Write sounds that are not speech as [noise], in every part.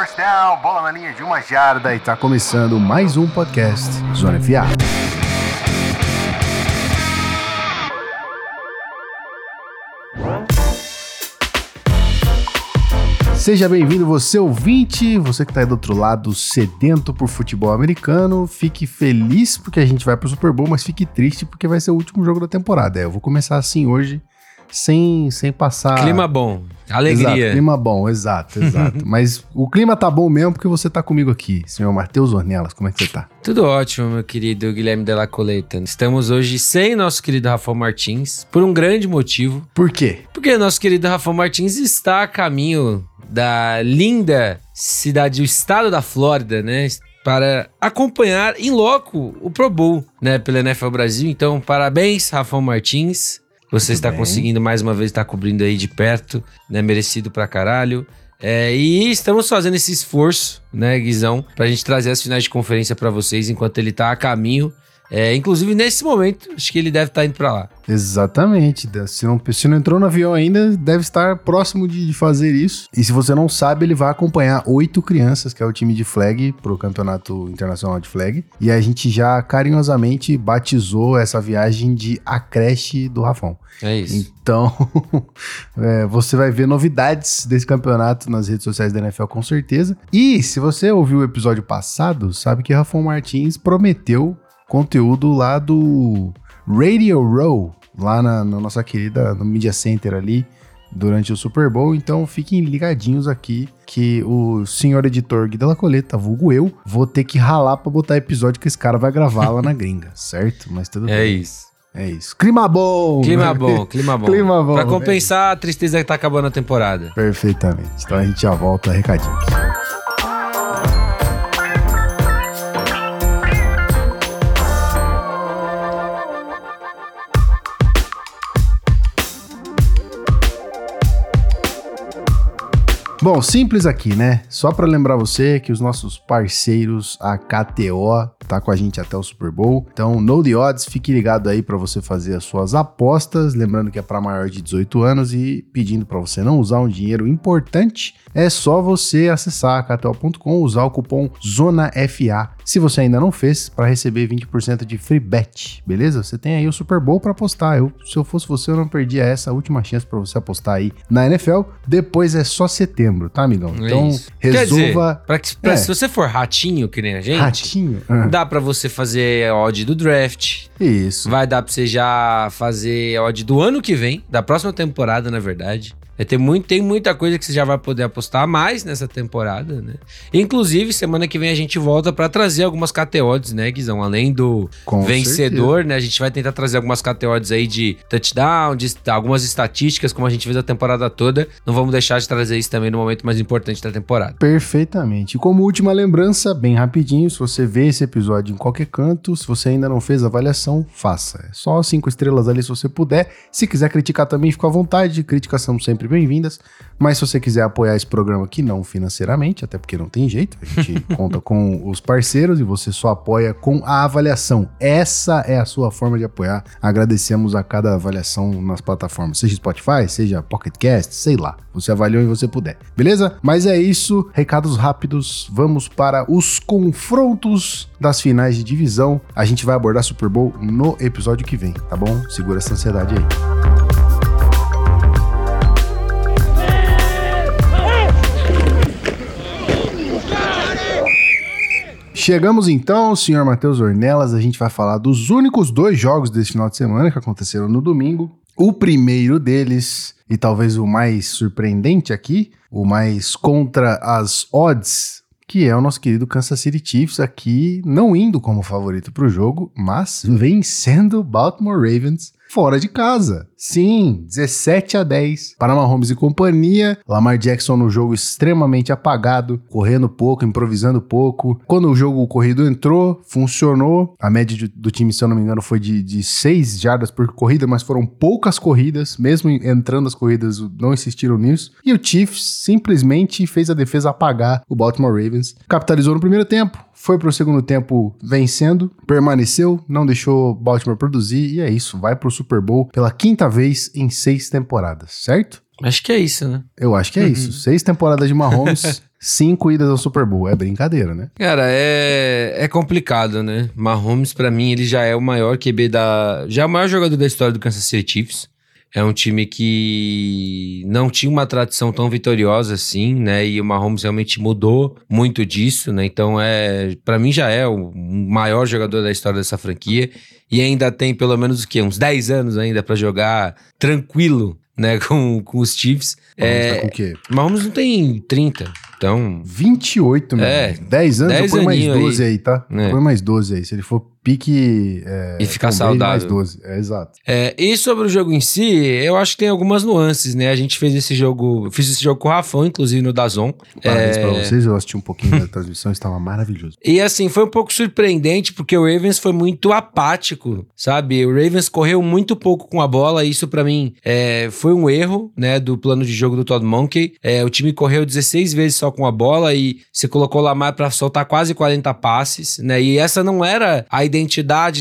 first down, bola na linha de uma jarda e tá começando mais um podcast Zona FA. Seja bem-vindo, você ouvinte, você que tá aí do outro lado, sedento por futebol americano. Fique feliz porque a gente vai pro Super Bowl, mas fique triste porque vai ser o último jogo da temporada. É, eu vou começar assim hoje, sem, sem passar. Clima bom, alegria. Exato, clima bom, exato, [laughs] exato. Mas o clima tá bom mesmo porque você tá comigo aqui, senhor Matheus Ornelas. Como é que você tá? Tudo ótimo, meu querido Guilherme Della Coleta. Estamos hoje sem nosso querido Rafael Martins, por um grande motivo. Por quê? Porque nosso querido Rafael Martins está a caminho da linda cidade, o estado da Flórida, né? Para acompanhar em loco o Pro Bowl, né? Pela NFL Brasil. Então, parabéns, Rafael Martins. Você Muito está bem. conseguindo mais uma vez estar cobrindo aí de perto, né? Merecido pra caralho. É, e estamos fazendo esse esforço, né, Guizão, pra gente trazer as finais de conferência pra vocês enquanto ele tá a caminho. É, inclusive, nesse momento, acho que ele deve estar indo pra lá. Exatamente. Se não, se não entrou no avião ainda, deve estar próximo de, de fazer isso. E se você não sabe, ele vai acompanhar oito crianças, que é o time de flag, pro Campeonato Internacional de Flag. E a gente já carinhosamente batizou essa viagem de A Creche do Rafão. É isso. Então, [laughs] é, você vai ver novidades desse campeonato nas redes sociais da NFL com certeza. E se você ouviu o episódio passado, sabe que Rafão Martins prometeu conteúdo lá do Radio Row, lá na, na nossa querida no Media Center ali, durante o Super Bowl. Então fiquem ligadinhos aqui que o senhor editor Gui Della Coleta, vulgo eu, vou ter que ralar pra botar episódio que esse cara vai gravar lá na gringa, [laughs] certo? Mas tudo É bem. isso. É isso. Clima bom! Clima bom, clima bom. Clima bom, Pra é compensar a tristeza que tá acabando a temporada. Perfeitamente. Então a gente já volta recadinhos. Bom, simples aqui, né? Só para lembrar você que os nossos parceiros, a KTO, tá com a gente até o Super Bowl. Então, Know the Odds, fique ligado aí para você fazer as suas apostas, lembrando que é para maior de 18 anos e pedindo para você não usar um dinheiro importante, é só você acessar KTO.com, usar o cupom ZONAFA. Se você ainda não fez, para receber 20% de free bet, beleza? Você tem aí o Super Bowl para apostar. Eu, se eu fosse você, eu não perdia essa última chance para você apostar aí na NFL. Depois é só setembro, tá, amigão? É Então, isso. Quer dizer, resolva. pra que- pra- É. se você for ratinho, que nem a gente, Ratinho. Ah, dá pra você fazer odd do draft. Isso. Vai dar pra você já fazer odd do ano que vem, da próxima temporada, na verdade. Vai ter muito, tem muita coisa que você já vai poder apostar mais nessa temporada, né? Inclusive, semana que vem a gente volta pra trazer algumas KTOs, né, Guizão? Além do Com vencedor, né? A gente vai tentar trazer algumas KTOs aí de touchdown, de algumas estatísticas, como a gente fez a temporada toda. Não vamos deixar de trazer isso também no momento mais importante da temporada. Perfeitamente. E como última lembrança, bem rapidinho, se você vê esse episódio em qualquer canto, se você ainda não fez a avaliação, faça. É só cinco estrelas ali se você puder. Se quiser criticar também, fica à vontade. Críticas são sempre bem-vindas. Mas se você quiser apoiar esse programa aqui, não financeiramente, até porque não tem jeito, a gente [laughs] conta com os parceiros e você só apoia com a avaliação. Essa é a sua forma de apoiar. Agradecemos a cada avaliação nas plataformas, seja Spotify, seja Pocket Cast, sei lá. Você avaliou e você puder. Beleza? Mas é isso. Recados rápidos. Vamos para os confrontos das finais de divisão. A gente vai abordar Super Bowl no episódio que vem, tá bom? Segura essa ansiedade aí. Chegamos então, senhor Matheus Ornelas, a gente vai falar dos únicos dois jogos desse final de semana que aconteceram no domingo. O primeiro deles, e talvez o mais surpreendente aqui, o mais contra as odds, que é o nosso querido Kansas City Chiefs aqui, não indo como favorito para o jogo, mas vencendo o Baltimore Ravens fora de casa. Sim, 17 a 10 para Mahomes e companhia. Lamar Jackson no jogo extremamente apagado, correndo pouco, improvisando pouco. Quando o jogo corrido entrou, funcionou. A média de- do time, se eu não me engano, foi de, de 6 jardas por corrida, mas foram poucas corridas, mesmo entrando as corridas, não insistiram nisso. E o Chiefs simplesmente fez a defesa apagar o Baltimore Ravens. Capitalizou no primeiro tempo, foi pro segundo tempo vencendo, permaneceu, não deixou Baltimore produzir e é isso, vai pro Super Bowl pela quinta vez em seis temporadas, certo? Acho que é isso, né? Eu acho que é isso. Seis temporadas de Mahomes [laughs] cinco idas ao Super Bowl. É brincadeira, né? Cara, é, é complicado, né? Mahomes, para mim, ele já é o maior QB da. Já é o maior jogador da história do Kansas City Chiefs. É um time que não tinha uma tradição tão vitoriosa assim, né? E o Mahomes realmente mudou muito disso, né? Então é, para mim já é o maior jogador da história dessa franquia e ainda tem pelo menos o quê? Uns 10 anos ainda para jogar tranquilo, né, [laughs] com, com os Chiefs. Mahomes é, tá com o quê? Mahomes não tem 30. Então. 28, meu. É, 10 anos, 10 eu ponho mais 12 aí, aí tá? É. Põe mais 12 aí. Se ele for pique. É, E ficar saudável. Mais 12. É, exato. É, e sobre o jogo em si, eu acho que tem algumas nuances, né? A gente fez esse jogo, fiz esse jogo com o Rafão, inclusive no Dazon. Parabéns É, pra vocês. Eu assisti um pouquinho da transmissão, estava maravilhoso. E assim, foi um pouco surpreendente, porque o Ravens foi muito apático, sabe? O Ravens correu muito pouco com a bola, e isso pra mim é, foi um erro, né, do plano de jogo do Todd Monkey. É, o time correu 16 vezes só com a bola e você colocou o Lamar pra soltar quase 40 passes, né? E essa não era a identidade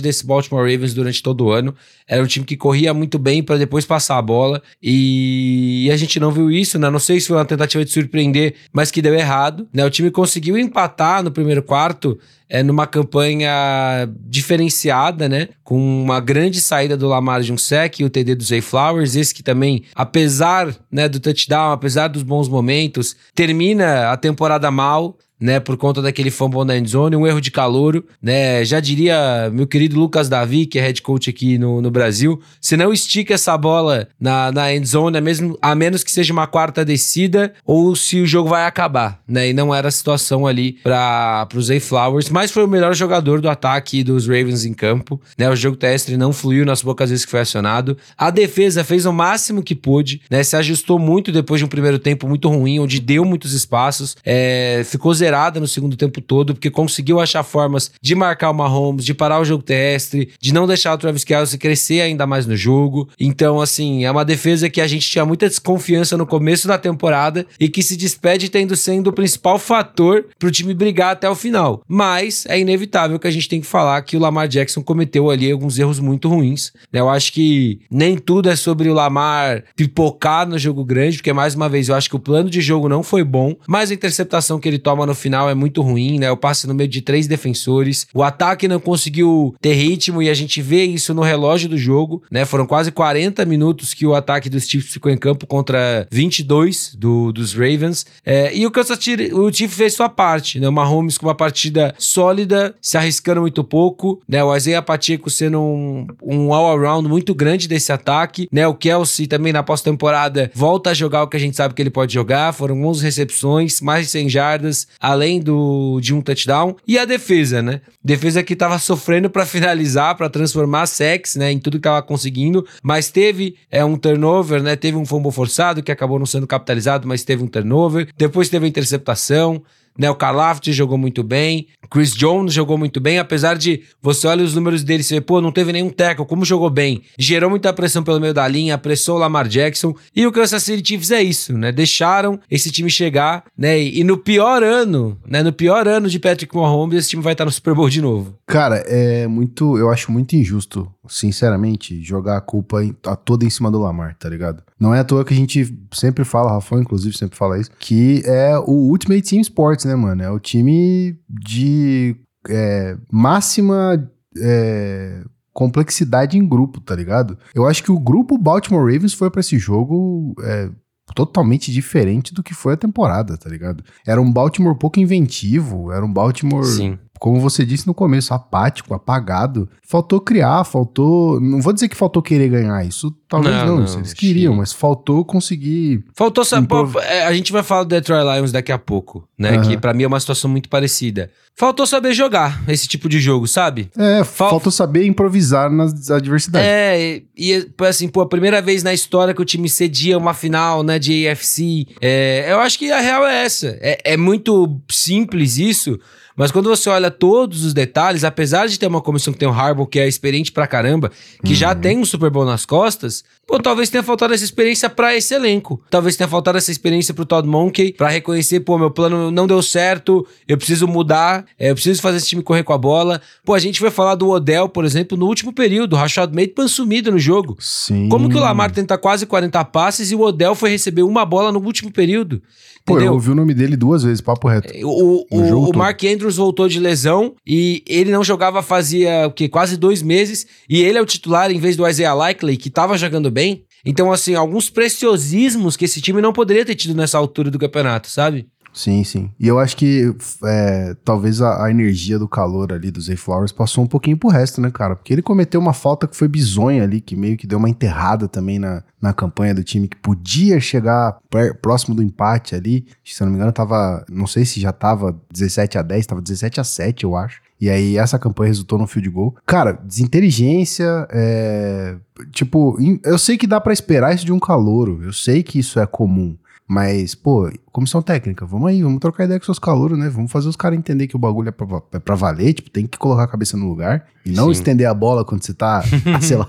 desse Baltimore Ravens durante todo o ano. Era um time que corria muito bem pra depois passar a bola e a gente não viu isso, né? Não sei se foi uma tentativa de surpreender, mas que deu errado, né? O time conseguiu empatar no primeiro quarto é, numa campanha diferenciada, né? Com uma grande saída do Lamar de um sec e o TD do Zay Flowers. Esse que também, apesar né, do touchdown, apesar dos bons momentos, termina a temporada mal. Né, por conta daquele fumble na endzone, um erro de calouro, né, já diria meu querido Lucas Davi, que é head coach aqui no, no Brasil, se não estica essa bola na, na endzone, a, mesmo, a menos que seja uma quarta descida, ou se o jogo vai acabar, né, e não era a situação ali para o Zay Flowers, mas foi o melhor jogador do ataque dos Ravens em campo, né, o jogo terrestre não fluiu nas poucas vezes que foi acionado, a defesa fez o máximo que pôde, né, se ajustou muito depois de um primeiro tempo muito ruim, onde deu muitos espaços, é, ficou zerada no segundo tempo todo, porque conseguiu achar formas de marcar o Mahomes, de parar o jogo terrestre, de não deixar o Travis Kelce crescer ainda mais no jogo. Então, assim, é uma defesa que a gente tinha muita desconfiança no começo da temporada e que se despede tendo sendo o principal fator pro time brigar até o final. Mas é inevitável que a gente tem que falar que o Lamar Jackson cometeu ali alguns erros muito ruins. né? Eu acho que nem tudo é sobre o Lamar pipocar no jogo grande, porque mais uma vez eu acho que o plano de jogo não foi bom, mas a interceptação que ele toma no final é muito ruim, né? O passe no meio de três defensores, o ataque não conseguiu ter ritmo e a gente vê isso no relógio do jogo, né? Foram quase 40 minutos que o ataque dos Chiefs ficou em campo contra 22 do, dos Ravens. É, e o Kansas City, o Chiefs fez sua parte, né? O Mahomes com uma partida sólida, se arriscando muito pouco, né? O Isaiah Pacheco sendo um, um all-around muito grande desse ataque, né? O Kelsey também na pós-temporada volta a jogar o que a gente sabe que ele pode jogar, foram 11 recepções, mais de 100 jardas, além do, de um touchdown. E a defesa, né? Defesa que tava sofrendo para finalizar, para transformar sex, né? Em tudo que tava conseguindo, mas teve é, um turnover, né? Teve um fumble forçado que acabou não sendo capitalizado, mas teve um turnover. Depois teve a interceptação. Né, o Karlaft jogou muito bem, Chris Jones jogou muito bem, apesar de você olha os números dele e você vê, pô, não teve nenhum tackle, como jogou bem. Gerou muita pressão pelo meio da linha, apressou o Lamar Jackson. E o Kansas City Chiefs é isso, né? Deixaram esse time chegar, né? E, e no pior ano, né? No pior ano de Patrick Mahomes, esse time vai estar no Super Bowl de novo. Cara, é muito. Eu acho muito injusto, sinceramente, jogar a culpa em- a toda em cima do Lamar, tá ligado? Não é à toa que a gente sempre fala, Rafa, inclusive, sempre fala isso, que é o Ultimate Team Sports, né, mano? É o time de é, máxima é, complexidade em grupo, tá ligado? Eu acho que o grupo Baltimore Ravens foi pra esse jogo. é, Totalmente diferente do que foi a temporada, tá ligado? Era um Baltimore pouco inventivo, era um Baltimore Sim. Como você disse no começo, apático, apagado. Faltou criar, faltou. Não vou dizer que faltou querer ganhar, isso talvez Não, não, não, eles queriam, mas faltou conseguir. Faltou só. Improv- é, a gente vai falar do Detroit Lions daqui a pouco, né? Aham. Que pra mim é uma situação muito parecida. Faltou saber jogar esse tipo de jogo, sabe? É, Fal- faltou saber improvisar nas adversidades. É, e e, assim, pô, a primeira vez na história que o time cedia uma final, né, de AFC. É, eu acho que a real é essa. É, é muito simples isso, mas quando você olha todos os detalhes, apesar de ter uma comissão que tem o Harbaugh, que é experiente pra caramba, que já tem um Super Bowl nas costas, Pô, talvez tenha faltado essa experiência para esse elenco. Talvez tenha faltado essa experiência pro Todd Monkey para reconhecer, pô, meu plano não deu certo, eu preciso mudar, é, eu preciso fazer esse time correr com a bola. Pô, a gente vai falar do Odell, por exemplo, no último período, o Rashad Bateman sumido no jogo. Sim. Como que o Lamar tenta quase 40 passes e o Odell foi receber uma bola no último período? Pô, eu Entendeu? ouvi o nome dele duas vezes, papo reto. O, No o, o todo. Mark Andrews voltou de lesão e ele não jogava fazia o quê? quase dois meses. E ele é o titular em vez do Isaiah Likely, que tava jogando bem. Então, assim, alguns preciosismos que esse time não poderia ter tido nessa altura do campeonato, sabe? Sim, sim. E eu acho que é, talvez a, a energia do calor ali do Zay Flowers passou um pouquinho pro resto, né, cara? Porque ele cometeu uma falta que foi bizonha ali, que meio que deu uma enterrada também na, na campanha do time, que podia chegar próximo do empate ali. Se eu não me engano, tava. Não sei se já tava 17 a 10, tava 17 a 7, eu acho. E aí essa campanha resultou no field goal. Cara, desinteligência, é... Tipo, eu sei que dá pra esperar isso de um calouro. Eu sei que isso é comum. Mas, pô, comissão técnica, vamos aí, vamos trocar ideia com seus calouros, né? Vamos fazer os caras entender que o bagulho é pra, é pra valer, tipo, tem que colocar a cabeça no lugar e não Sim. estender a bola quando você tá, a, [laughs] sei lá,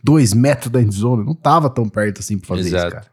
dois metros da endzone. Não tava tão perto assim pra fazer Exato. isso, cara.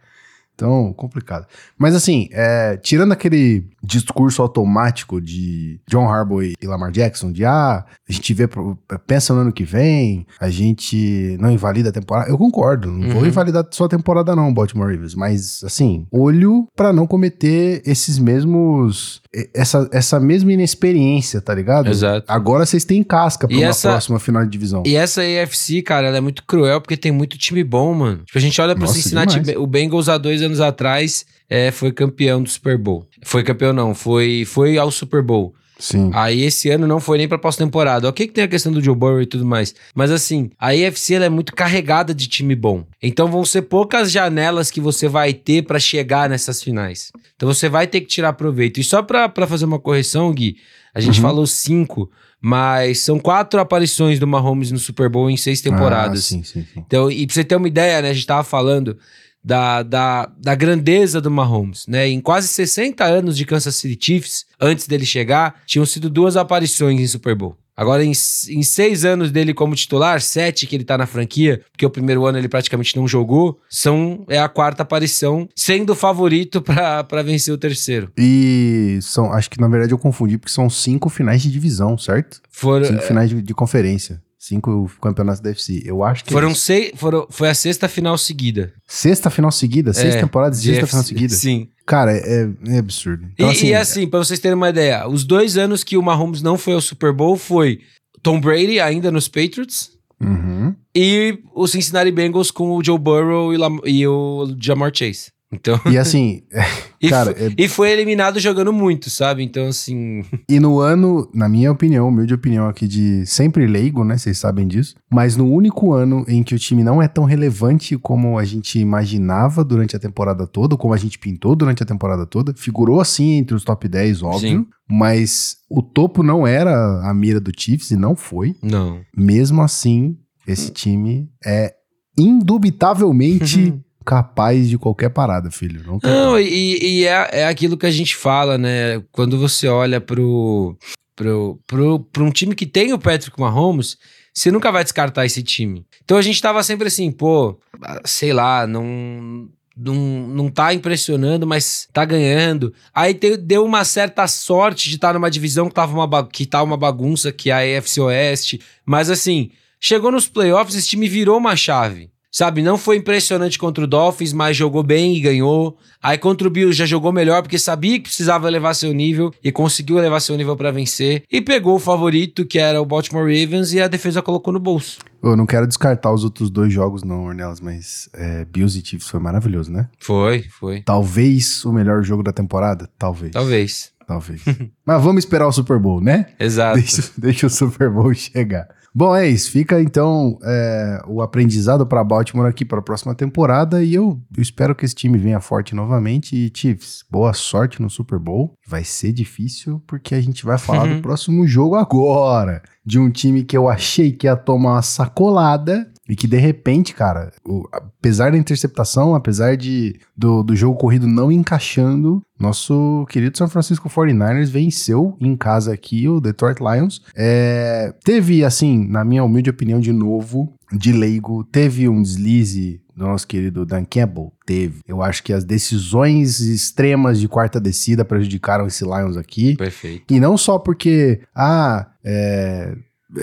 Então, complicado. Mas assim, é, tirando aquele discurso automático de John Harbaugh e Lamar Jackson, de ah, a gente vê, pro- pensa no ano que vem, a gente não invalida a temporada. Eu concordo, não vou Uhum. invalidar só a temporada não, Baltimore Ravens, mas assim, olho pra não cometer esses mesmos, essa, essa mesma inexperiência, tá ligado? Exato. Agora vocês têm casca pra E uma essa- próxima final de divisão. E essa AFC, cara, ela é muito cruel porque tem muito time bom, mano. Tipo, a gente olha pro Nossa, Cincinnati, demais. o Bengals há dois anos atrás é, foi campeão do Super Bowl. Foi campeão não, foi, foi ao Super Bowl. Sim. Aí esse ano não foi nem pra pós-temporada. Ok que tem a questão do Joe Burrow e tudo mais. Mas assim, a ela é muito carregada de time bom. Então vão ser poucas janelas que você vai ter pra chegar nessas finais. Então você vai ter que tirar proveito. E só pra pra fazer uma correção, Gui, a gente Uhum. falou cinco, mas são quatro aparições do Mahomes no Super Bowl em seis temporadas. Ah, sim, sim, sim. Então, e pra você ter uma ideia, né? A gente tava falando da, da, da grandeza do Mahomes, né? Em quase 60 anos de Kansas City Chiefs, antes dele chegar, tinham sido duas aparições em Super Bowl. Agora, em, em seis anos dele como titular, sete que ele tá na franquia, porque o primeiro ano ele praticamente não jogou, são, é a quarta aparição, sendo o favorito [laughs] pra pra vencer o terceiro. E são, acho que na verdade eu confundi, porque são cinco finais de divisão, certo? Foram, Cinco finais de, de conferência. Cinco campeonatos da UFC. Eu acho que. foram seis, foram, foi a sexta final seguida. Sexta final seguida? Seis É, temporadas e sexta FC. final seguida? Sim. Cara, é, é absurdo. E Então, e assim, pra vocês terem uma ideia, os dois anos que o Mahomes não foi ao Super Bowl foi Tom Brady ainda nos Patriots uhum. e o Cincinnati Bengals com o Joe Burrow e, Lam- e o Jamar Chase. Então, E assim, [laughs] e, Cara, foi, é- e foi eliminado jogando muito, sabe? Então, assim, e no ano, na minha opinião, humilde opinião aqui de sempre leigo, né? Vocês sabem disso. Mas no único ano em que o time não é tão relevante como a gente imaginava durante a temporada toda, como a gente pintou durante a temporada toda, figurou assim entre os top 10, óbvio. Sim. Mas o topo não era a mira do Chiefs e não foi. não. Mesmo assim, esse time é indubitavelmente [laughs] capaz de qualquer parada, filho. Não Não, e, e é, é aquilo que a gente fala, né? Quando você olha pro, pro, pro, pro um time que tem o Patrick Mahomes, você nunca vai descartar esse time. Então a gente tava sempre assim, pô, sei lá, não. Não, não tá impressionando, mas tá ganhando. Aí te- deu uma certa sorte de estar numa divisão que, tava uma, que tá uma bagunça, que é a EFC Oeste. Mas assim, chegou nos playoffs, esse time virou uma chave. Sabe, não foi impressionante contra o Dolphins, mas jogou bem e ganhou. Aí contra o Bills já jogou melhor porque sabia que precisava elevar seu nível e conseguiu elevar seu nível pra vencer. E pegou o favorito, que era o Baltimore Ravens, e a defesa colocou no bolso. Eu não quero descartar os outros dois jogos, não, Ornelas, mas é, Bills e Chiefs foi maravilhoso, né? Foi, foi. Talvez o melhor jogo da temporada? Talvez. Talvez. Talvez. [laughs] mas vamos esperar o Super Bowl, né? Exato. Deixa, deixa o Super Bowl chegar. Bom, é isso. Fica então é, o aprendizado para Baltimore aqui para a próxima temporada e eu, eu espero que esse time venha forte novamente. E Chiefs, boa sorte no Super Bowl. Vai ser difícil porque a gente vai falar Uhum. do próximo jogo agora. De um time que eu achei que ia tomar uma sacolada e que de repente, cara, o- apesar da interceptação, apesar de do, do jogo corrido não encaixando, nosso querido São Francisco 49ers venceu em casa aqui o Detroit Lions. É, teve, assim, na minha humilde opinião, de novo, de leigo, teve um deslize do nosso querido Dan Campbell? Teve. Eu acho que as decisões extremas de quarta descida prejudicaram esse Lions aqui. Perfeito. E não só porque, ah, é,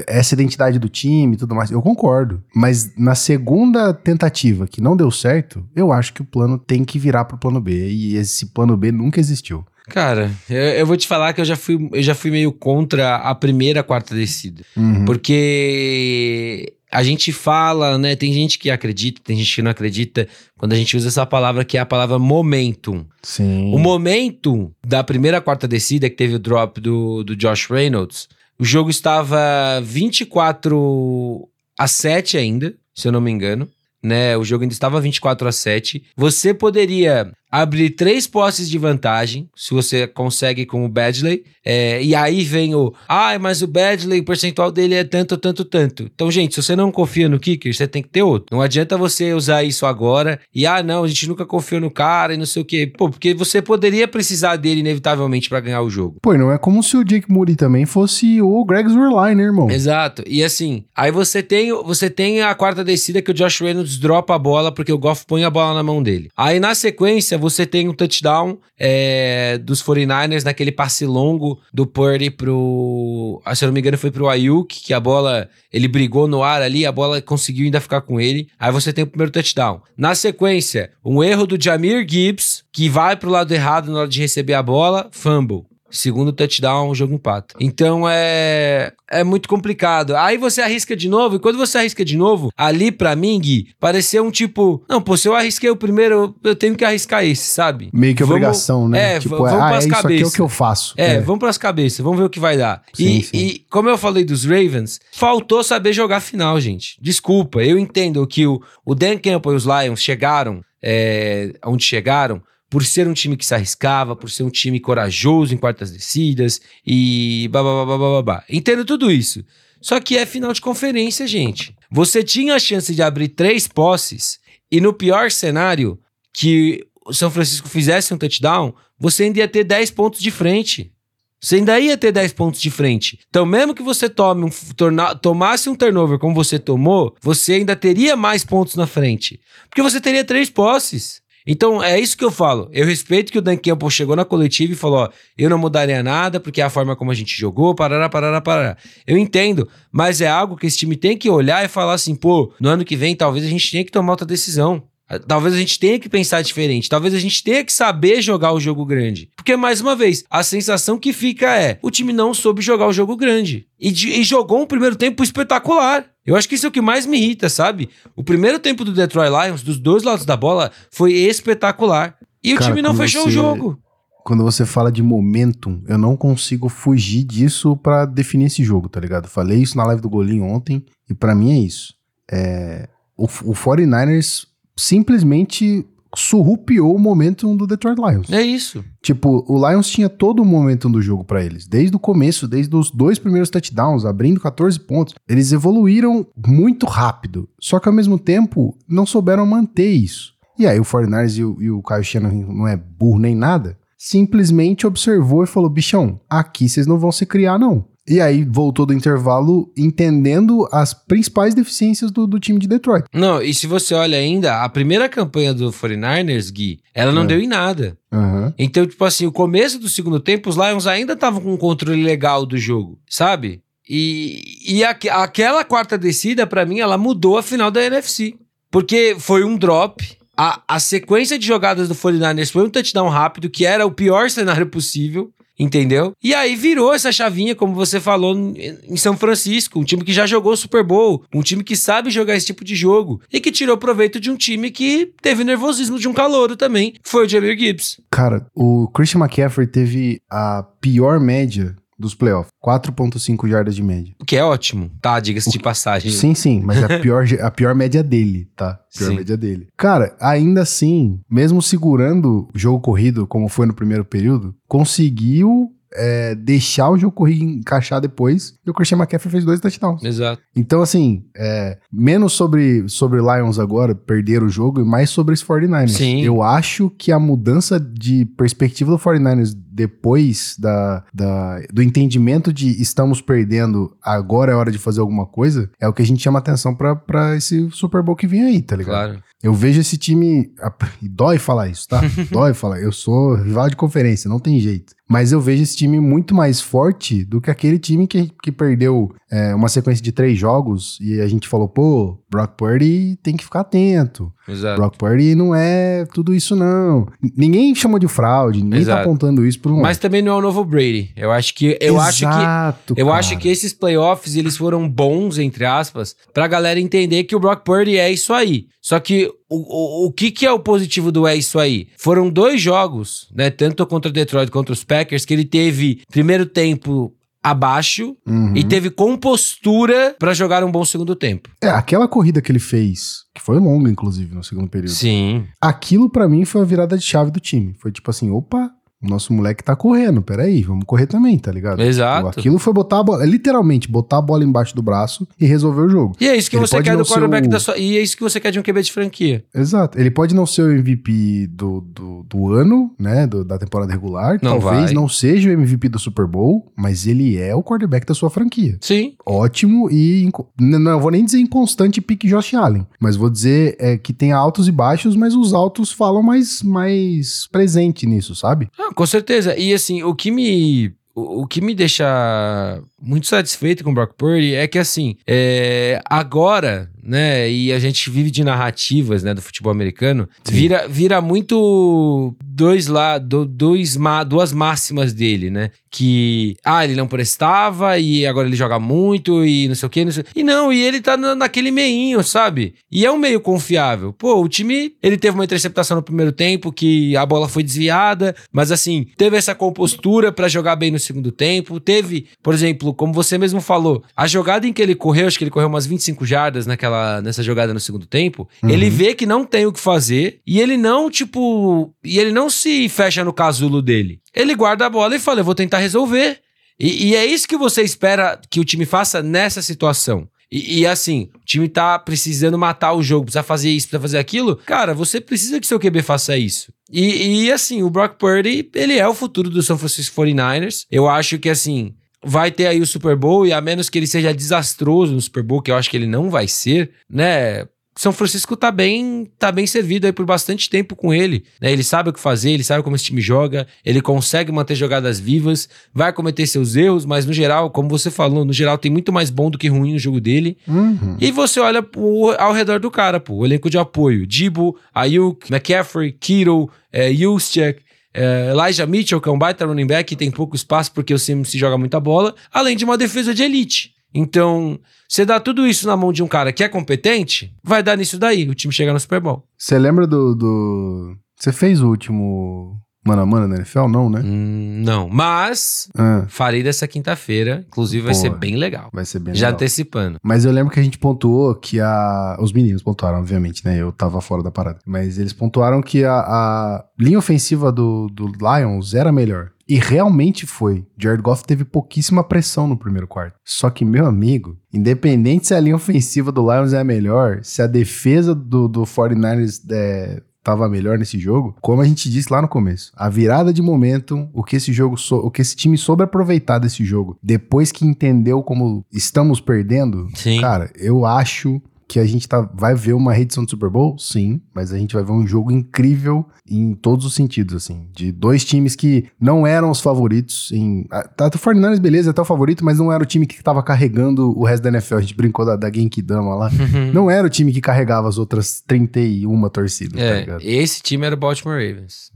essa identidade do time e tudo mais. Eu concordo. Mas na segunda tentativa que não deu certo, eu acho que o plano tem que virar pro plano B. E esse plano B nunca existiu. Cara, eu, eu vou te falar que eu já fui, eu já fui meio contra a primeira quarta descida. Uhum. Porque a gente fala, né? Tem gente que acredita, tem gente que não acredita, quando a gente usa essa palavra que é a palavra momentum. Sim. O momentum da primeira quarta descida, que teve o drop do, do Josh Reynolds, o jogo estava 24 a 7 ainda, se eu não me engano. Né, o jogo ainda estava 24 a 7. Você poderia abrir três posses de vantagem, se você consegue com o Badley. É, e aí vem o, ah, mas o Badley, o percentual dele é tanto, tanto, tanto. Então, gente, se você não confia no kicker, você tem que ter outro. Não adianta você usar isso agora e, ah, não, a gente nunca confiou no cara e não sei o quê. Pô, porque você poderia precisar dele inevitavelmente para ganhar o jogo. Pô, não é como se o Jake Moody também fosse o Greg Zerline, né, irmão? Exato. E assim, aí você tem, você tem a quarta descida que o Josh Reynolds dropa a bola porque o Goff põe a bola na mão dele. Aí na sequência você tem um touchdown é, dos 49ers naquele passe longo do Purdy pro. ah, Se eu não me engano, foi pro Ayuk, que a bola. Ele brigou no ar ali, a bola conseguiu ainda ficar com ele. Aí você tem o primeiro touchdown. Na sequência, um erro do Jamir Gibbs, que vai pro lado errado na hora de receber a bola, fumble. Segundo touchdown, o jogo empata. Então é é muito complicado. Aí você arrisca de novo, e quando você arrisca de novo, ali pra mim, Gui, pareceu um tipo, não, pô, se eu arrisquei o primeiro, eu tenho que arriscar esse, sabe? Meio que Vamos- obrigação, né? É, tipo, vamos ah, pras é isso aqui é o cabeças. que eu faço. É, vamos pras cabeças, vamos ver o que vai dar. Sim, e, sim. e como eu falei dos Ravens, faltou saber jogar final, gente. Desculpa, eu entendo que o, o Dan Campbell e os Lions chegaram é, onde chegaram por ser um time que se arriscava, por ser um time corajoso em quartas descidas e babá. Entendo tudo isso. Só que é final de conferência, gente. Você tinha a chance de abrir três posses e no pior cenário que o São Francisco fizesse um touchdown, você ainda ia ter 10 pontos de frente. Você ainda ia ter 10 pontos de frente. Então, mesmo que você tome um, torna- tomasse um turnover como você tomou, você ainda teria mais pontos na frente. Porque você teria três posses. Então, é isso que eu falo. Eu respeito que o Dan Campbell chegou na coletiva e falou: ó, eu não mudaria nada porque é a forma como a gente jogou, parará, parará, parará. Eu entendo, mas é algo que esse time tem que olhar e falar assim: pô, no ano que vem talvez a gente tenha que tomar outra decisão. Talvez a gente tenha que pensar diferente. Talvez a gente tenha que saber jogar o jogo grande. Porque, mais uma vez, a sensação que fica é: o time não soube jogar o jogo grande. E, e jogou um primeiro tempo espetacular. Eu acho que isso é o que mais me irrita, sabe? O primeiro tempo do Detroit Lions, dos dois lados da bola, foi espetacular. E o Cara, time não fechou o você- jogo. Quando você fala de momentum, eu não consigo fugir disso pra definir esse jogo, tá ligado? Falei isso na live do Golinho ontem e pra mim é isso. É, o, o 49ers simplesmente surrupiou o momentum do Detroit Lions. É isso. Tipo, o Lions tinha todo o momentum do jogo pra eles. Desde o começo, desde os dois primeiros touchdowns, abrindo 14 pontos. Eles evoluíram muito rápido. Só que ao mesmo tempo, não souberam manter isso. E aí o 49ers e o, e o Kyle Shanahan não é burro nem nada. Simplesmente observou e falou, bichão, aqui vocês não vão se criar não. E aí voltou do intervalo entendendo as principais deficiências do, do time de Detroit. Não, e se você olha ainda, a primeira campanha do 49ers, Gui, ela não É. deu em nada. Aham. Então, tipo assim, o começo do segundo tempo, os Lions ainda estavam com um controle legal do jogo, sabe? E, e aque- aquela quarta descida, pra mim, ela mudou a final da NFC. Porque foi um drop. A, a sequência de jogadas do 49ers foi um touchdown rápido, que era o pior cenário possível. Entendeu? E aí virou essa chavinha, como você falou, em São Francisco. Um time que já jogou Super Bowl. Um time que sabe jogar esse tipo de jogo. E que tirou proveito de um time que teve nervosismo de um calouro também. Foi o Jamir Gibbs. Cara, o Christian McCaffrey teve a pior média dos playoffs. 4.5 jardas de média. O que é ótimo, tá? Diga-se de passagem. Sim, sim, mas a [laughs] pior, a pior média dele, tá? Pior Sim. média dele. Cara, ainda assim, mesmo segurando o jogo corrido, como foi no primeiro período, conseguiu é, deixar o jogo corrido encaixar depois e o Christian McCaffrey fez dois touchdowns. Exato. Então, assim, é, menos sobre, sobre Lions agora, perder o jogo, e mais sobre os 49ers. Sim. Eu acho que a mudança de perspectiva do 49ers depois da, da, do entendimento de estamos perdendo, agora é hora de fazer alguma coisa, é o que a gente chama atenção para esse Super Bowl que vem aí, tá ligado? Claro. Eu vejo esse time. [laughs] E dói falar isso, tá? [laughs] dói falar. Eu sou rival de conferência, não tem jeito. Mas eu vejo esse time muito mais forte do que aquele time que, que perdeu é, uma sequência de três jogos e a gente falou, pô, Brock Purdy tem que ficar atento. Exato. Brock Purdy não é tudo isso, não. Ninguém chamou de fraude, ninguém tá Exato. tá apontando isso por um. Mas também não é o novo Brady. Eu acho que. Eu acho que. Exato, Eu cara. acho que esses playoffs, eles foram bons, entre aspas, pra galera entender que o Brock Purdy é isso aí. Só que o, o, o que, que é o positivo do é isso aí? Foram dois jogos, né? Tanto contra o Detroit contra os Packers, que ele teve primeiro tempo abaixo Uhum. e teve compostura pra jogar um bom segundo tempo. É, aquela corrida que ele fez, que foi longa, inclusive, no segundo período. Sim. Aquilo pra mim foi a virada de chave do time. Foi tipo assim, opa, o nosso moleque tá correndo, peraí, vamos correr também, tá ligado? Exato. Aquilo foi botar a bola, literalmente, botar a bola embaixo do braço e resolver o jogo. E é isso que Ele você quer não do quarterback o- da sua. E é isso que você quer de um QB de franquia. Exato. Ele pode não ser o MVP do, do, do ano, né, do- da temporada regular, Não talvez vai. não seja o MVP do Super Bowl, mas ele é o quarterback da sua franquia. Sim. Ótimo e, não, eu vou nem dizer inconstante pique Josh Allen, mas vou dizer é, que tem altos e baixos, mas os altos falam mais, mais presente nisso, sabe? Ah, com certeza. E assim, o que me. O o que me deixa muito satisfeito com o Brock Purdy é que, assim, é, agora, né, e a gente vive de narrativas, né, do futebol americano, Sim. vira, vira muito dois lá, do- dois, ma- duas máximas dele, né, que, ah, ele não prestava e agora ele joga muito e não sei o que, não sei... E não, e ele tá na- naquele meinho, sabe? E é um meio confiável. Pô, o time, ele teve uma interceptação no primeiro tempo que a bola foi desviada, mas assim, teve essa compostura pra jogar bem no segundo tempo, teve, por exemplo, como você mesmo falou, a jogada em que ele correu, acho que ele correu umas 25 jardas naquela, nessa jogada no segundo tempo, Uhum. ele vê que não tem o que fazer e ele não, tipo, e ele não se fecha no casulo dele. Ele guarda a bola e fala, eu vou tentar resolver. E, e é isso que você espera que o time faça nessa situação. E, e, assim, o time tá precisando matar o jogo, precisa fazer isso, precisa fazer aquilo. Cara, você precisa que seu QB faça isso. E, e, assim, o Brock Purdy, ele é o futuro do São Francisco 49ers. Eu acho que assim, vai ter aí o Super Bowl e a menos que ele seja desastroso no Super Bowl, que eu acho que ele não vai ser, né? São Francisco tá bem, tá bem servido aí por bastante tempo com ele, né? Ele sabe o que fazer, ele sabe como esse time joga, ele consegue manter jogadas vivas, vai cometer seus erros, mas no geral, como você falou, no geral tem muito mais bom do que ruim no jogo dele. Uhum. E você olha pro- ao redor do cara, pô, o elenco de apoio, Dibo, Ayuk, McCaffrey, Kittle, é, Juszczyk, é, Elijah Mitchell, que é um baita running back, tem pouco espaço porque o CMC joga muita bola, além de uma defesa de elite. Então, você dá tudo isso na mão de um cara que é competente, vai dar nisso daí, o time chegar no Super Bowl. Você lembra do. Você fez o último mano a mano na NFL? Não, né? Hum, não, mas Ah, farei dessa quinta-feira, inclusive vai Boa. ser bem legal. vai ser bem Já legal. antecipando. Mas eu lembro que a gente pontuou que a. Os meninos pontuaram, obviamente, né? Eu tava fora da parada. Mas eles pontuaram que a, a linha ofensiva do, do Lions era melhor. E realmente foi. Jared Goff teve pouquíssima pressão no primeiro quarto. Só que, meu amigo, independente se a linha ofensiva do Lions é a melhor, se a defesa do, do 49ers é, tava melhor nesse jogo, como a gente disse lá no começo, a virada de momentum, o que esse jogo, sou- o que esse time soube aproveitar desse jogo, depois que entendeu como estamos perdendo, Sim. cara, eu acho que a gente tá, vai ver uma reedição do Super Bowl, sim, mas a gente vai ver um jogo incrível em todos os sentidos, assim, de dois times que não eram os favoritos em... ah, Tá, o 49ers, beleza, é até o favorito, mas não era o time que tava carregando o resto da NFL, a gente brincou da, da Genkidama lá, não era o time que carregava as outras 31 torcidas, tá É, ligado? esse time era o Baltimore Ravens.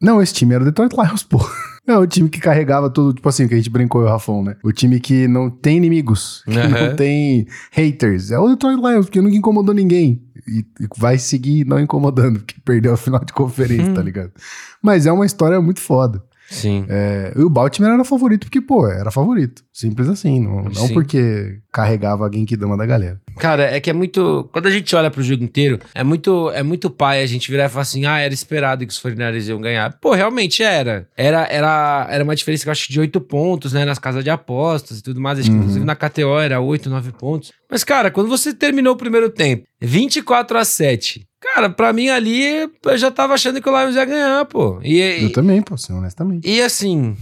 Não, esse time era o Detroit Lions, pô. [laughs] É o time que carregava tudo, tipo assim, que a gente brincou, o Rafão, né? O time que não tem inimigos, que Aham. não tem haters. É o Detroit Lions, porque nunca incomodou ninguém. E, e vai seguir não incomodando, porque perdeu a final de conferência, Hum. tá ligado? Mas é uma história muito foda. Sim. É, e o Baltimore era favorito porque, pô, era favorito. Simples assim. Não, não porque carregava alguém que dama da galera. Cara, é que é muito. Quando a gente olha pro jogo inteiro, é muito, é muito pai a gente virar e falar assim: ah, era esperado que os 49ers iam ganhar. Pô, realmente era. Era, era, era uma diferença que eu acho de 8 pontos, né? Nas casas de apostas e tudo mais. Acho que Uhum. inclusive na KTO era 8, 9 pontos. Mas, cara, quando você terminou o primeiro tempo, 24 a 7. Cara, pra mim ali, eu já tava achando que o Lions ia ganhar, pô. E, Eu também, pô, assim, honestamente. e assim,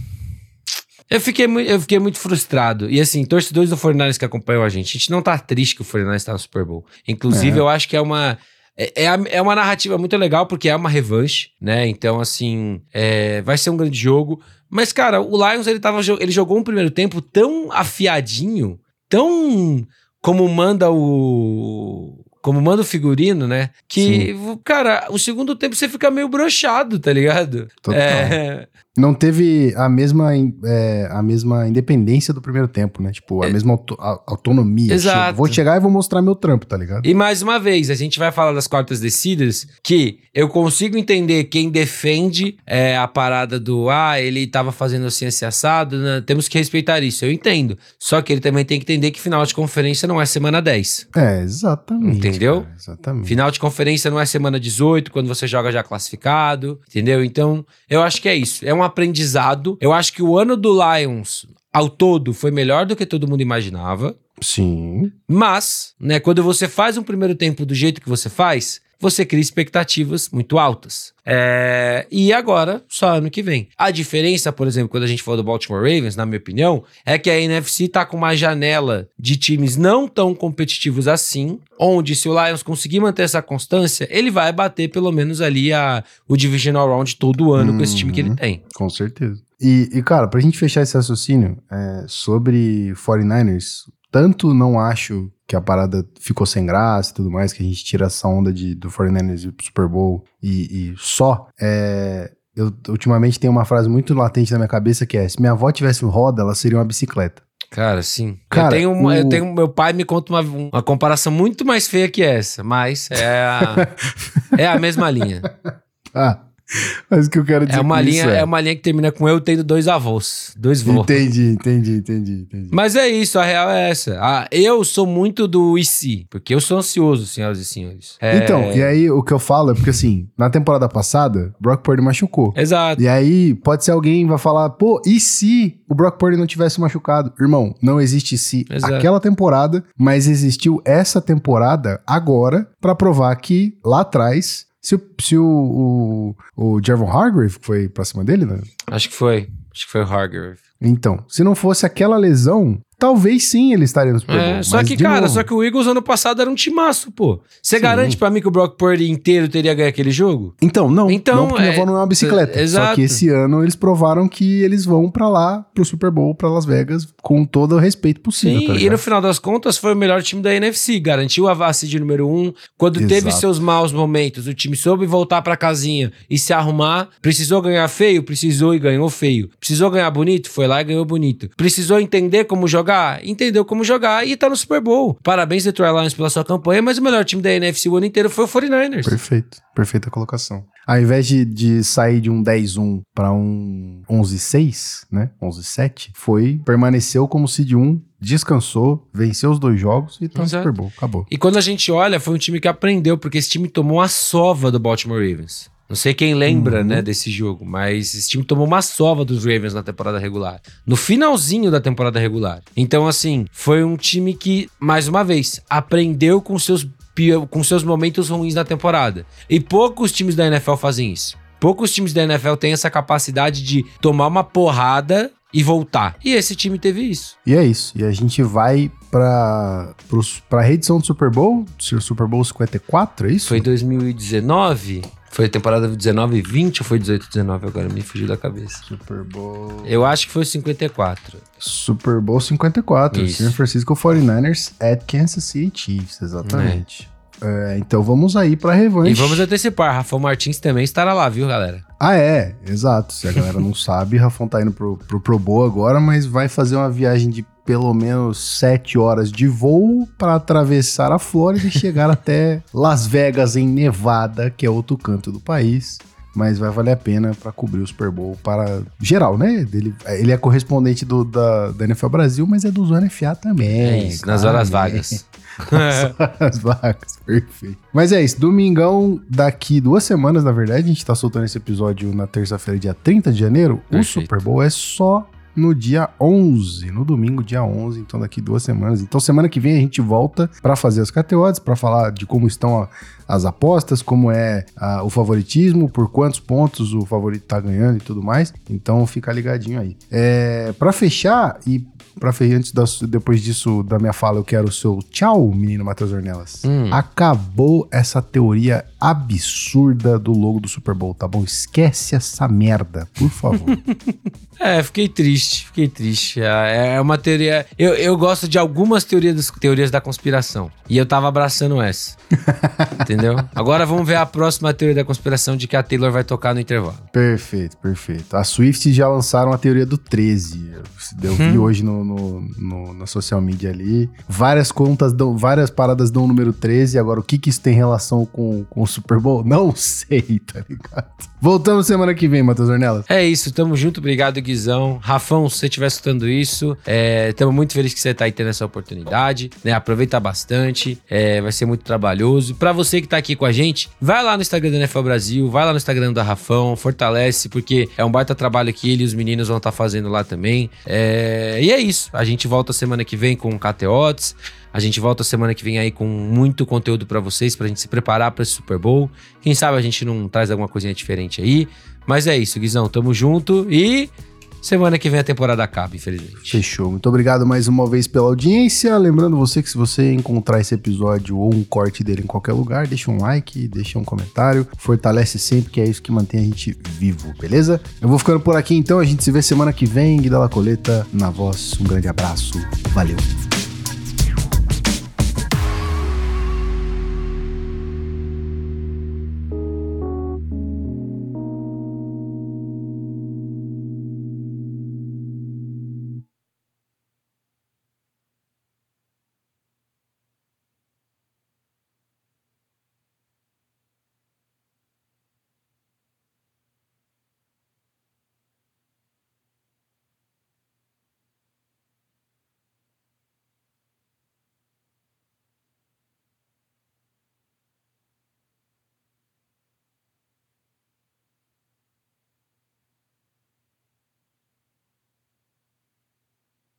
eu fiquei, eu fiquei muito frustrado. E assim, torcedores do 49ers que acompanham a gente, a gente não tá triste que o 49ers tá no Super Bowl. Inclusive, É. eu acho que é uma. É, é, é uma narrativa muito legal, porque é uma revanche, né? Então, assim, é, vai ser um grande jogo. Mas, cara, o Lions, ele, tava, ele jogou um primeiro tempo tão afiadinho, tão como manda o. Como manda o figurino, né? Que, cara, o segundo tempo você fica meio broxado, tá ligado? Total. É, Não teve a mesma, é, a mesma independência do primeiro tempo, né? Tipo, a mesma auto- a- autonomia. Exato. Tipo, vou chegar e vou mostrar meu trampo, tá ligado? E mais uma vez, a gente vai falar das quartas descidas, que eu consigo entender quem defende é, a parada do ah, ele tava fazendo assim, esse assado, né? temos que respeitar isso, eu entendo. Só que ele também tem que entender que final de conferência não é semana 10. É, exatamente. Entendeu? cara, exatamente. Final de conferência não é semana 18, quando você joga já classificado, entendeu? Então, eu acho que é isso. É um aprendizado. Eu acho que o ano do Lions, ao todo, foi melhor do que todo mundo imaginava. Sim. Mas, né, quando você faz um primeiro tempo do jeito que você faz, você cria expectativas muito altas. É, E agora, só ano que vem. A diferença, por exemplo, quando a gente falou do Baltimore Ravens, na minha opinião, é que a NFC tá com uma janela de times não tão competitivos assim, onde se o Lions conseguir manter essa constância, ele vai bater pelo menos ali a, o Divisional Round todo ano com esse time que ele Uhum. tem. Com certeza. E, e, cara, pra gente fechar esse raciocínio é, sobre 49ers, tanto não acho que a parada ficou sem graça e tudo mais, que a gente tira essa onda de, do 49ers ir pro Super Bowl e, e só. é, eu ultimamente tenho uma frase muito latente na minha cabeça que é: se minha avó tivesse roda, ela seria uma bicicleta. Cara, sim. Cara, eu, tenho uma- eu o- tenho. Meu pai me conta uma, uma comparação muito mais feia que essa, mas é a, [laughs] é a mesma linha. Ah, mas o que eu quero dizer É uma linha, isso é uma linha que termina com eu tendo dois avós, dois vô. Entendi, entendi, entendi, entendi. Mas é isso, a real é essa. Ah, eu sou muito do e se, porque eu sou ansioso, senhoras e senhores. É, Então, e aí o que eu falo é porque assim, na temporada passada, Brock Purdy machucou. Exato. E aí, pode ser alguém vai falar, pô, e se o Brock Purdy não tivesse machucado? Irmão, não existe se Exato. aquela temporada, mas existiu essa temporada agora pra provar que lá atrás, se, o, se o, o, o Javon Hargrave foi pra cima dele, né? Acho que foi. Acho que foi o Hargrave. Então, se não fosse aquela lesão, talvez sim ele estaria no Super Bowl. É, só que, cara, novo, só que o Eagles ano passado era um timaço, pô. Você Sim. garante pra mim que o Brock Purdy inteiro teria ganho aquele jogo? Então, não. Então, não porque é- minha avó não é uma bicicleta. é- Só exato. que esse ano eles provaram que eles vão pra lá, pro Super Bowl, pra Las Vegas, com todo o respeito possível. Sim, tá e no final das contas foi o melhor time da NFC, garantiu a vace de número um. Quando teve Exato. seus maus momentos, o time soube voltar pra casinha e se arrumar. Precisou ganhar feio, precisou e ganhou feio. Precisou ganhar bonito, foi lá e ganhou bonito. Precisou entender como jogar, entendeu como jogar e tá no Super Bowl. Parabéns, Detroit Lions, pela sua campanha, mas o melhor time da NFC o ano inteiro foi o 49ers. Perfeito, perfeita colocação. Ao invés de, de sair de um 10-1 pra um 11-6, né? 11-7, foi, permaneceu como seed 1, descansou, venceu os dois jogos e tá no Exato. Super Bowl. Acabou. E quando a gente olha, foi um time que aprendeu, porque esse time tomou a sova do Baltimore Ravens. Não sei quem lembra, Uhum. né, desse jogo, mas esse time tomou uma sova dos Ravens na temporada regular. No finalzinho da temporada regular. Então, assim, foi um time que, mais uma vez, aprendeu com seus, com seus momentos ruins na temporada. E poucos times da NFL fazem isso. Poucos times da NFL têm essa capacidade de tomar uma porrada e voltar. E esse time teve isso. E é isso. E a gente vai pra, pros, pra reedição do Super Bowl, Super Bowl 54, é isso? Foi 2019? Foi temporada 19 e 20 ou foi 18 e 19 agora? Me fugiu da cabeça. Super Bowl... Eu acho que foi 54. Super Bowl 54, Isso. San Francisco 49ers at Kansas City Chiefs, exatamente. É, então vamos aí pra revanche. E vamos antecipar, Rafael Martins também estará lá, viu, galera? Ah, é, exato. Se a galera não [laughs] sabe, Rafão tá indo pro, pro Pro Bowl agora, mas vai fazer uma viagem de pelo menos sete horas de voo para atravessar a Flórida e chegar [laughs] até Las Vegas, em Nevada, que é outro canto do país. Mas vai valer a pena para cobrir o Super Bowl para geral, né? Ele, ele é correspondente do, da, da NFL Brasil, mas é do Zona FA também. É isso, nas horas né? [laughs] [laughs] As vagas, perfeito. Mas é isso, domingão daqui duas semanas, na verdade, a gente tá soltando esse episódio na terça-feira, dia 30 de janeiro. O Perfeito. Super Bowl é só no dia 11, no domingo, dia 11, então daqui duas semanas. Então semana que vem a gente volta para fazer as KTOs, para falar de como estão as apostas, como é a, o favoritismo, por quantos pontos o favorito tá ganhando e tudo mais. Então fica ligadinho aí. É, para fechar e Pra Ferri, antes da, depois disso, da minha fala, eu quero o seu tchau, menino Matheus Ornelas. Hum. Acabou essa teoria absurda do logo do Super Bowl, tá bom? Esquece essa merda, por favor. [laughs] é, fiquei triste, fiquei triste. É, é uma teoria. Eu, eu gosto de algumas teorias, teorias da conspiração. E eu tava abraçando essa. [laughs] entendeu? Agora vamos ver a próxima teoria da conspiração de que a Taylor vai tocar no intervalo. Perfeito, perfeito. A Swift já lançaram a teoria do 13. Eu vi hum. hoje no, no, no, na social media ali. Várias contas dão, várias paradas dão o número 13. Agora, o que que isso tem relação com, com o Super Bowl? [laughs] Não sei, tá ligado? Voltamos semana que vem, Matheus Ornelas. É isso, tamo junto. Obrigado, Guizão. Rafão, se você estiver escutando isso, é, tamo muito feliz que você tá aí tendo essa oportunidade. Né? Aproveita bastante. É, vai ser muito trabalhoso. Pra você que tá aqui com a gente, vai lá no Instagram da NFL Brasil, vai lá no Instagram da Rafão, fortalece, porque é um baita trabalho que ele e os meninos vão estar tá fazendo lá também. É, e é isso isso. A gente volta semana que vem com KTOTS. A gente volta semana que vem aí com muito conteúdo para vocês, pra gente se preparar para esse Super Bowl. Quem sabe a gente não traz alguma coisinha diferente aí. Mas é isso, Guizão. Tamo junto e Semana que vem a temporada acaba, infelizmente. Fechou. Muito obrigado mais uma vez pela audiência. Lembrando você que se você encontrar esse episódio ou um corte dele em qualquer lugar, deixa um like, deixa um comentário. Fortalece sempre, que é isso que mantém a gente vivo, beleza? Eu vou ficando por aqui então. A gente se vê semana que vem. Guida La Coleta na voz. Um grande abraço. Valeu.